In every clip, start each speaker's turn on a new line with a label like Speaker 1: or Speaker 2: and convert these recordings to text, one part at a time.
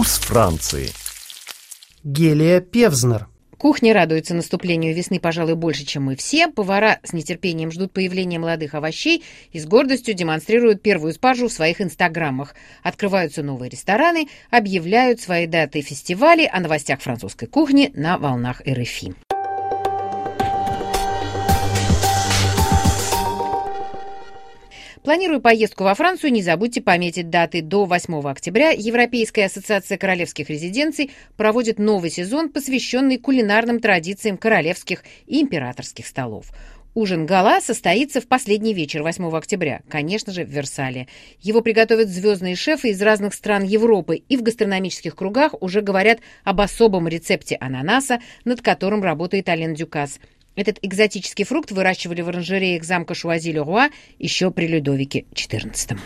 Speaker 1: Вкус Франции.
Speaker 2: Гелия Певзнер.
Speaker 3: Кухня радуется наступлению весны, пожалуй, больше, чем мы все. Повара с нетерпением ждут появления молодых овощей и с гордостью демонстрируют первую спаржу в своих инстаграмах. Открываются новые рестораны, объявляют свои даты фестивалей о новостях французской кухни на волнах РФИ. Планируя поездку во Францию, не забудьте пометить даты. До 8 октября Европейская ассоциация королевских резиденций проводит новый сезон, посвященный кулинарным традициям королевских и императорских столов. Ужин гала состоится в последний вечер 8 октября, конечно же, в Версале. Его приготовят звездные шефы из разных стран Европы, и в гастрономических кругах уже говорят об особом рецепте ананаса, над которым работает Ален Дюкас – этот экзотический фрукт выращивали в оранжереях замка Шуази-Ле-Руа еще при Людовике XIV.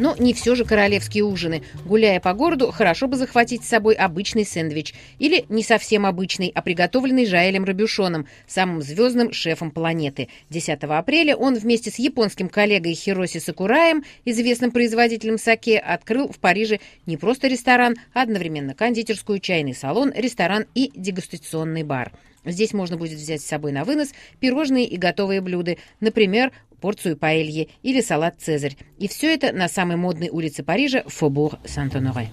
Speaker 3: Но не все же королевские ужины. Гуляя по городу, хорошо бы захватить с собой обычный сэндвич. Или не совсем обычный, а приготовленный Жаэлем Рабюшоном, самым звездным шефом планеты. 10 апреля он вместе с японским коллегой Хироси Сакураем, известным производителем саке, открыл в Париже не просто ресторан, а одновременно кондитерскую, чайный салон, ресторан и дегустационный бар. Здесь можно будет взять с собой на вынос пирожные и готовые блюда, например, порцию паэльи или салат «Цезарь». И все это на самой модной улице Парижа Фобур Сент-Оноре.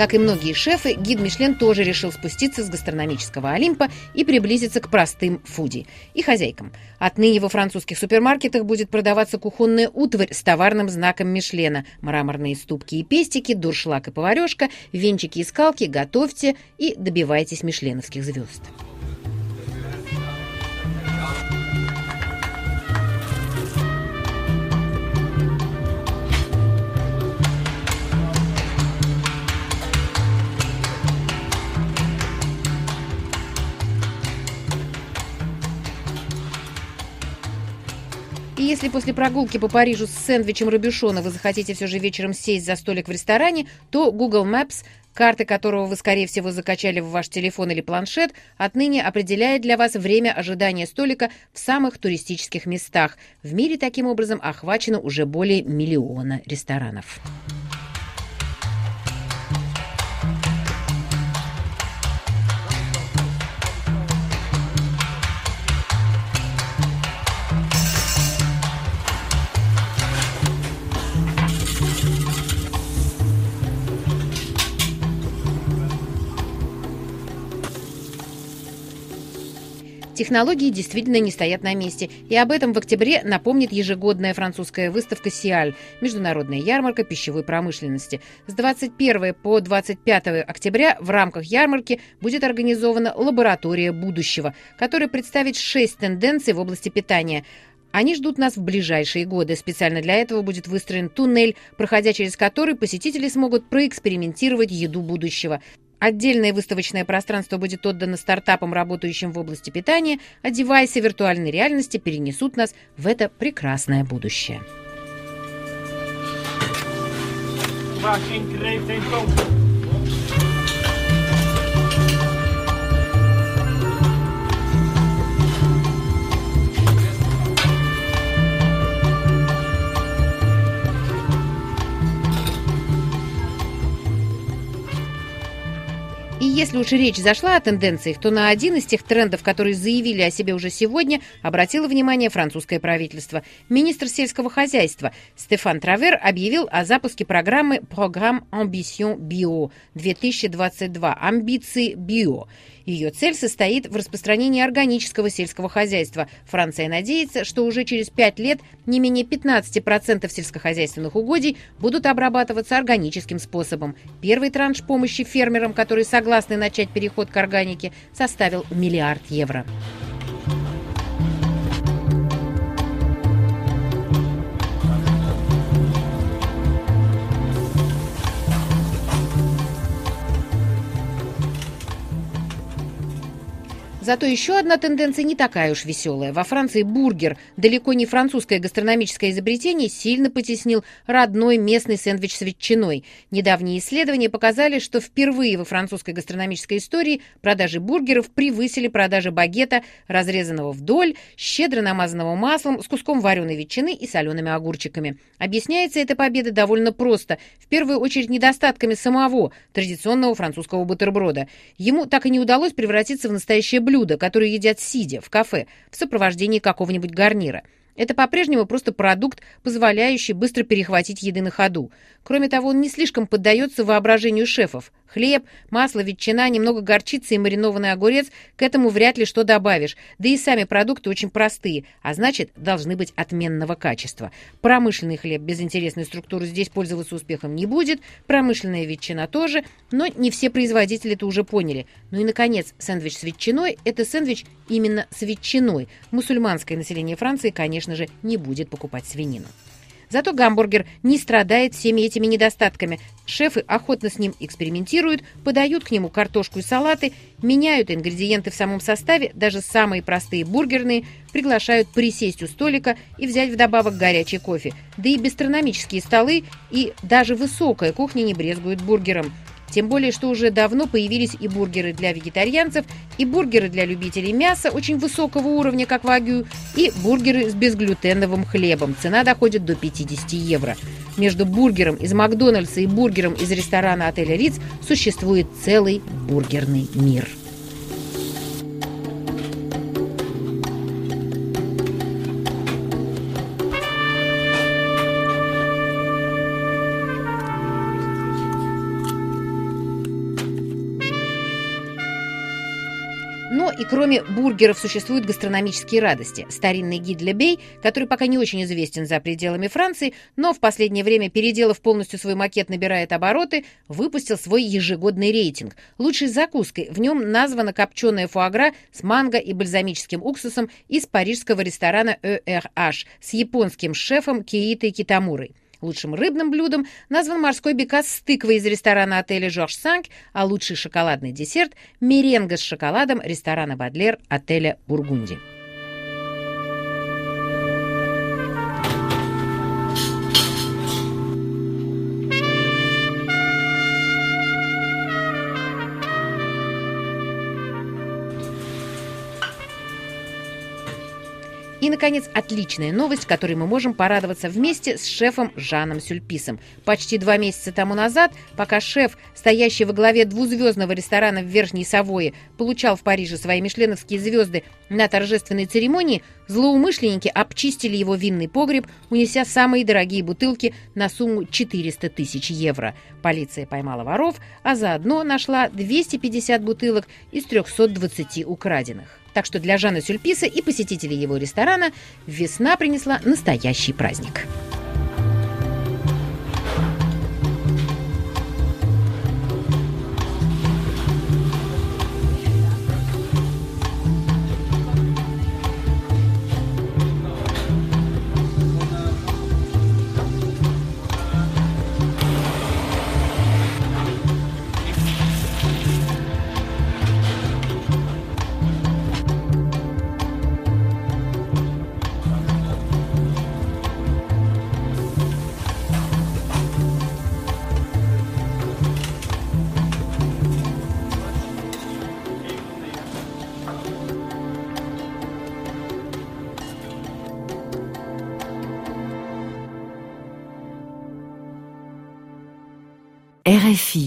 Speaker 3: Как и многие шефы, гид Мишлен тоже решил спуститься с гастрономического Олимпа и приблизиться к простым фуди и хозяйкам. Отныне во французских супермаркетах будет продаваться кухонная утварь с товарным знаком Мишлена, мраморные ступки и пестики, дуршлаг и поварешка, венчики и скалки, готовьте и добивайтесь мишленовских звезд. И если после прогулки по Парижу с сэндвичем Робюшона вы захотите все же вечером сесть за столик в ресторане, то Google Maps карты которого вы, скорее всего, закачали в ваш телефон или планшет, отныне определяет для вас время ожидания столика в самых туристических местах. В мире таким образом охвачено уже более миллиона ресторанов. Технологии действительно не стоят на месте, и об этом в октябре напомнит ежегодная французская выставка «Сиаль» – международная ярмарка пищевой промышленности. С 21 по 25 октября в рамках ярмарки будет организована лаборатория будущего, которая представит шесть тенденций в области питания – они ждут нас в ближайшие годы. Специально для этого будет выстроен туннель, проходя через который посетители смогут проэкспериментировать еду будущего. Отдельное выставочное пространство будет отдано стартапам, работающим в области питания, а девайсы виртуальной реальности перенесут нас в это прекрасное будущее. Если уж речь зашла о тенденциях, то на один из тех трендов, которые заявили о себе уже сегодня, обратило внимание французское правительство. Министр сельского хозяйства Стефан Травер объявил о запуске программы «Программ Ambition Bio» 2022 «Амбиции Био». Ее цель состоит в распространении органического сельского хозяйства. Франция надеется, что уже через пять лет не менее 15% сельскохозяйственных угодий будут обрабатываться органическим способом. Первый транш помощи фермерам, которые согласны начать переход к органике, составил миллиард евро. Зато еще одна тенденция не такая уж веселая. Во Франции бургер, далеко не французское гастрономическое изобретение, сильно потеснил родной местный сэндвич с ветчиной. Недавние исследования показали, что впервые во французской гастрономической истории продажи бургеров превысили продажи багета, разрезанного вдоль, щедро намазанного маслом, с куском вареной ветчины и солеными огурчиками. Объясняется эта победа довольно просто. В первую очередь недостатками самого традиционного французского бутерброда. Ему так и не удалось превратиться в настоящее блюда, которые едят сидя в кафе в сопровождении какого-нибудь гарнира. Это по-прежнему просто продукт, позволяющий быстро перехватить еды на ходу. Кроме того, он не слишком поддается воображению шефов. Хлеб, масло, ветчина, немного горчицы и маринованный огурец – к этому вряд ли что добавишь. Да и сами продукты очень простые, а значит, должны быть отменного качества. Промышленный хлеб без интересной структуры здесь пользоваться успехом не будет, промышленная ветчина тоже, но не все производители это уже поняли. Ну и, наконец, сэндвич с ветчиной – это сэндвич именно с ветчиной. Мусульманское население Франции, конечно же, не будет покупать свинину. Зато гамбургер не страдает всеми этими недостатками. Шефы охотно с ним экспериментируют, подают к нему картошку и салаты, меняют ингредиенты в самом составе, даже самые простые бургерные, приглашают присесть у столика и взять вдобавок горячий кофе. Да и гастрономические столы и даже высокая кухня не брезгуют бургером. Тем более, что уже давно появились и бургеры для вегетарианцев, и бургеры для любителей мяса очень высокого уровня, как вагю, и бургеры с безглютеновым хлебом. Цена доходит до 50 евро. Между бургером из Макдональдса и бургером из ресторана отеля Риц существует целый бургерный мир. И кроме бургеров существуют гастрономические радости. Старинный гид для Бей, который пока не очень известен за пределами Франции, но в последнее время, переделав полностью свой макет, набирает обороты, выпустил свой ежегодный рейтинг. Лучшей закуской в нем названа копченая фуагра с манго и бальзамическим уксусом из парижского ресторана ERH с японским шефом Киитой Китамурой. Лучшим рыбным блюдом назван морской бекас с тыквой из ресторана отеля «Жорж Санк», а лучший шоколадный десерт – меренга с шоколадом ресторана «Бадлер» отеля «Бургунди». И, наконец, отличная новость, которой мы можем порадоваться вместе с шефом Жаном Сюльписом. Почти два месяца тому назад, пока шеф, стоящий во главе двузвездного ресторана в Верхней Савое, получал в Париже свои мишленовские звезды на торжественной церемонии, злоумышленники обчистили его винный погреб, унеся самые дорогие бутылки на сумму 400 тысяч евро. Полиция поймала воров, а заодно нашла 250 бутылок из 320 украденных. Так что для Жана Сюльписа и посетителей его ресторана весна принесла настоящий праздник.
Speaker 1: RFI